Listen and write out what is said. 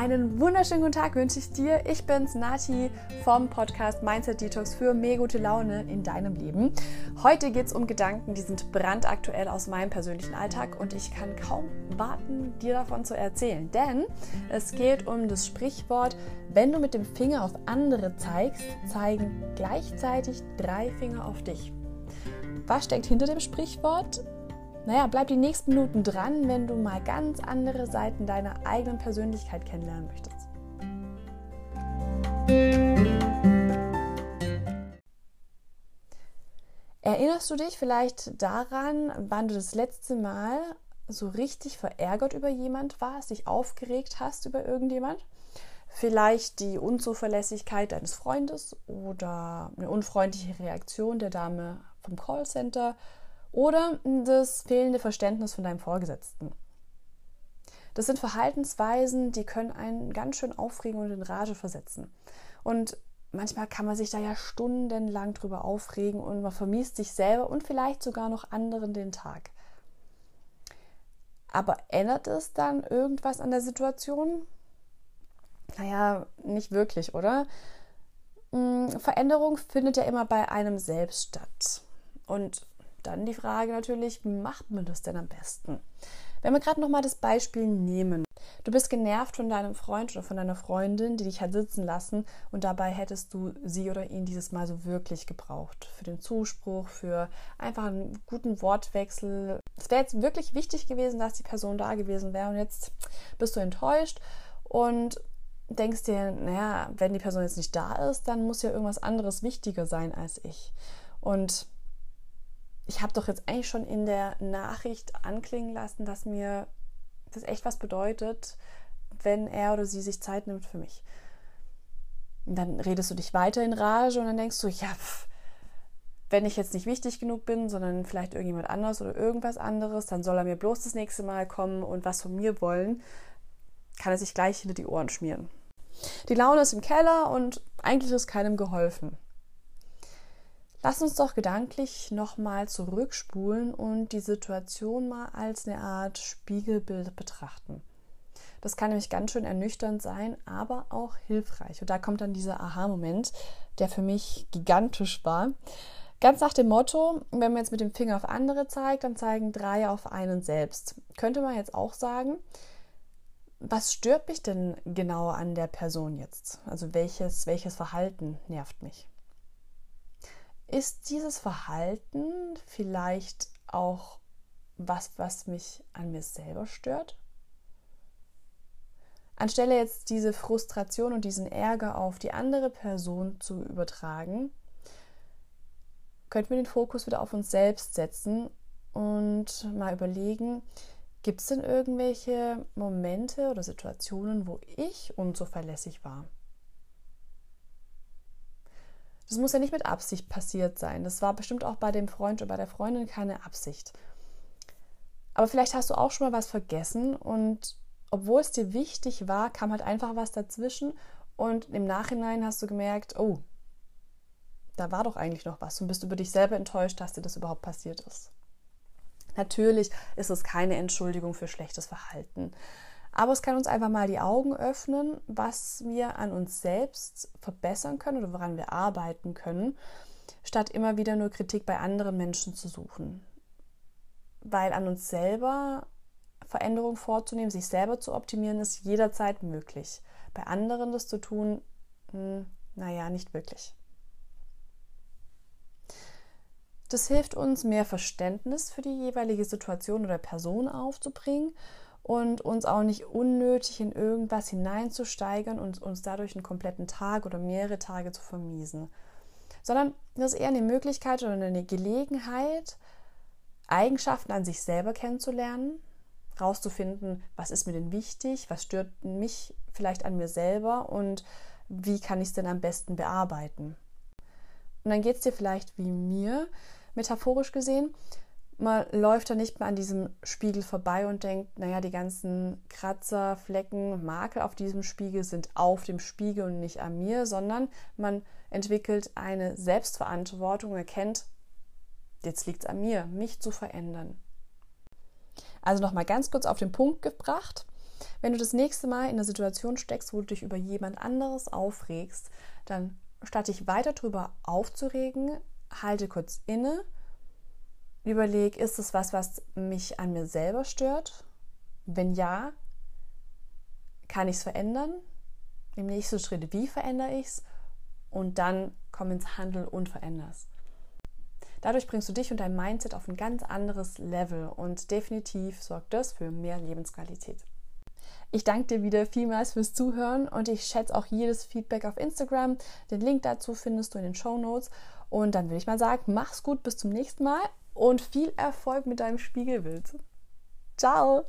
Einen wunderschönen guten Tag wünsche ich dir. Ich bin's, Nati vom Podcast Mindset Detox für mehr gute Laune in deinem Leben. Heute geht es um Gedanken, die sind brandaktuell aus meinem persönlichen Alltag und ich kann kaum warten, dir davon zu erzählen. Denn es geht um das Sprichwort, wenn du mit dem Finger auf andere zeigst, zeigen gleichzeitig drei Finger auf dich. Was steckt hinter dem Sprichwort? Naja, bleib die nächsten Minuten dran, wenn du mal ganz andere Seiten deiner eigenen Persönlichkeit kennenlernen möchtest. Erinnerst du dich vielleicht daran, wann du das letzte Mal so richtig verärgert über jemand warst, dich aufgeregt hast über irgendjemand? Vielleicht die Unzuverlässigkeit deines Freundes oder eine unfreundliche Reaktion der Dame vom Callcenter oder das fehlende Verständnis von deinem Vorgesetzten. Das sind Verhaltensweisen, die können einen ganz schön aufregen und in Rage versetzen. Und manchmal kann man sich da ja stundenlang drüber aufregen und man vermiest sich selber und vielleicht sogar noch anderen den Tag. Aber ändert es dann irgendwas an der Situation? Naja, nicht wirklich, oder? Hm, Veränderung findet ja immer bei einem selbst statt. Und dann die Frage natürlich, wie macht man das denn am besten? Wenn wir gerade nochmal das Beispiel nehmen. Du bist genervt von deinem Freund oder von deiner Freundin, die dich hat sitzen lassen und dabei hättest du sie oder ihn dieses Mal so wirklich gebraucht. Für den Zuspruch, für einfach einen guten Wortwechsel. Es wäre jetzt wirklich wichtig gewesen, dass die Person da gewesen wäre und jetzt bist du enttäuscht und denkst dir, naja, wenn die Person jetzt nicht da ist, dann muss ja irgendwas anderes wichtiger sein als ich. Und ich habe doch jetzt eigentlich schon in der Nachricht anklingen lassen, dass mir das echt was bedeutet, wenn er oder sie sich Zeit nimmt für mich. Und dann redest du dich weiter in Rage und dann denkst du, ja, pff, wenn ich jetzt nicht wichtig genug bin, sondern vielleicht irgendjemand anders oder irgendwas anderes, dann soll er mir bloß das nächste Mal kommen und was von mir wollen, kann er sich gleich hinter die Ohren schmieren. Die Laune ist im Keller und eigentlich ist keinem geholfen. Lass uns doch gedanklich nochmal zurückspulen und die Situation mal als eine Art Spiegelbild betrachten. Das kann nämlich ganz schön ernüchternd sein, aber auch hilfreich. Und da kommt dann dieser Aha-Moment, der für mich gigantisch war. Ganz nach dem Motto, wenn man jetzt mit dem Finger auf andere zeigt, dann zeigen drei auf einen selbst. Könnte man jetzt auch sagen, was stört mich denn genau an der Person jetzt? Also welches, welches Verhalten nervt mich? Ist dieses Verhalten vielleicht auch was, was mich an mir selber stört? Anstelle jetzt diese Frustration und diesen Ärger auf die andere Person zu übertragen, könnten wir den Fokus wieder auf uns selbst setzen und mal überlegen, gibt es denn irgendwelche Momente oder Situationen, wo ich unzuverlässig war? Das muss ja nicht mit Absicht passiert sein. Das war bestimmt auch bei dem Freund oder bei der Freundin keine Absicht. Aber vielleicht hast du auch schon mal was vergessen und obwohl es dir wichtig war, kam halt einfach was dazwischen und im Nachhinein hast du gemerkt, oh, da war doch eigentlich noch was und bist über dich selber enttäuscht, dass dir das überhaupt passiert ist. Natürlich ist es keine Entschuldigung für schlechtes Verhalten. Aber es kann uns einfach mal die Augen öffnen, was wir an uns selbst verbessern können oder woran wir arbeiten können, statt immer wieder nur Kritik bei anderen Menschen zu suchen. Weil an uns selber Veränderung vorzunehmen, sich selber zu optimieren, ist jederzeit möglich. Bei anderen das zu tun, hm, naja, nicht wirklich. Das hilft uns, mehr Verständnis für die jeweilige Situation oder Person aufzubringen und uns auch nicht unnötig in irgendwas hineinzusteigern und uns dadurch einen kompletten Tag oder mehrere Tage zu vermiesen. Sondern das ist eher eine Möglichkeit oder eine Gelegenheit, Eigenschaften an sich selber kennenzulernen, rauszufinden, was ist mir denn wichtig, was stört mich vielleicht an mir selber und wie kann ich es denn am besten bearbeiten. Und dann geht es dir vielleicht wie mir, metaphorisch gesehen, man läuft da nicht mehr an diesem Spiegel vorbei und denkt, naja, die ganzen Kratzer, Flecken, Makel auf diesem Spiegel sind auf dem Spiegel und nicht an mir, sondern man entwickelt eine Selbstverantwortung, erkennt, jetzt liegt es an mir, mich zu verändern. Also nochmal ganz kurz auf den Punkt gebracht. Wenn du das nächste Mal in einer Situation steckst, wo du dich über jemand anderes aufregst, dann statt dich weiter darüber aufzuregen, halte kurz inne, überleg, ist es was, was mich an mir selber stört? Wenn ja, kann ich es verändern? Im nächsten Schritt, wie verändere ich es? Und dann komm ins Handeln und veränder es. Dadurch bringst du dich und dein Mindset auf ein ganz anderes Level und definitiv sorgt das für mehr Lebensqualität. Ich danke dir wieder vielmals fürs Zuhören und ich schätze auch jedes Feedback auf Instagram. Den Link dazu findest du in den Show Notes. Und dann würde ich mal sagen, mach's gut, bis zum nächsten Mal und viel Erfolg mit deinem Spiegelbild. Ciao!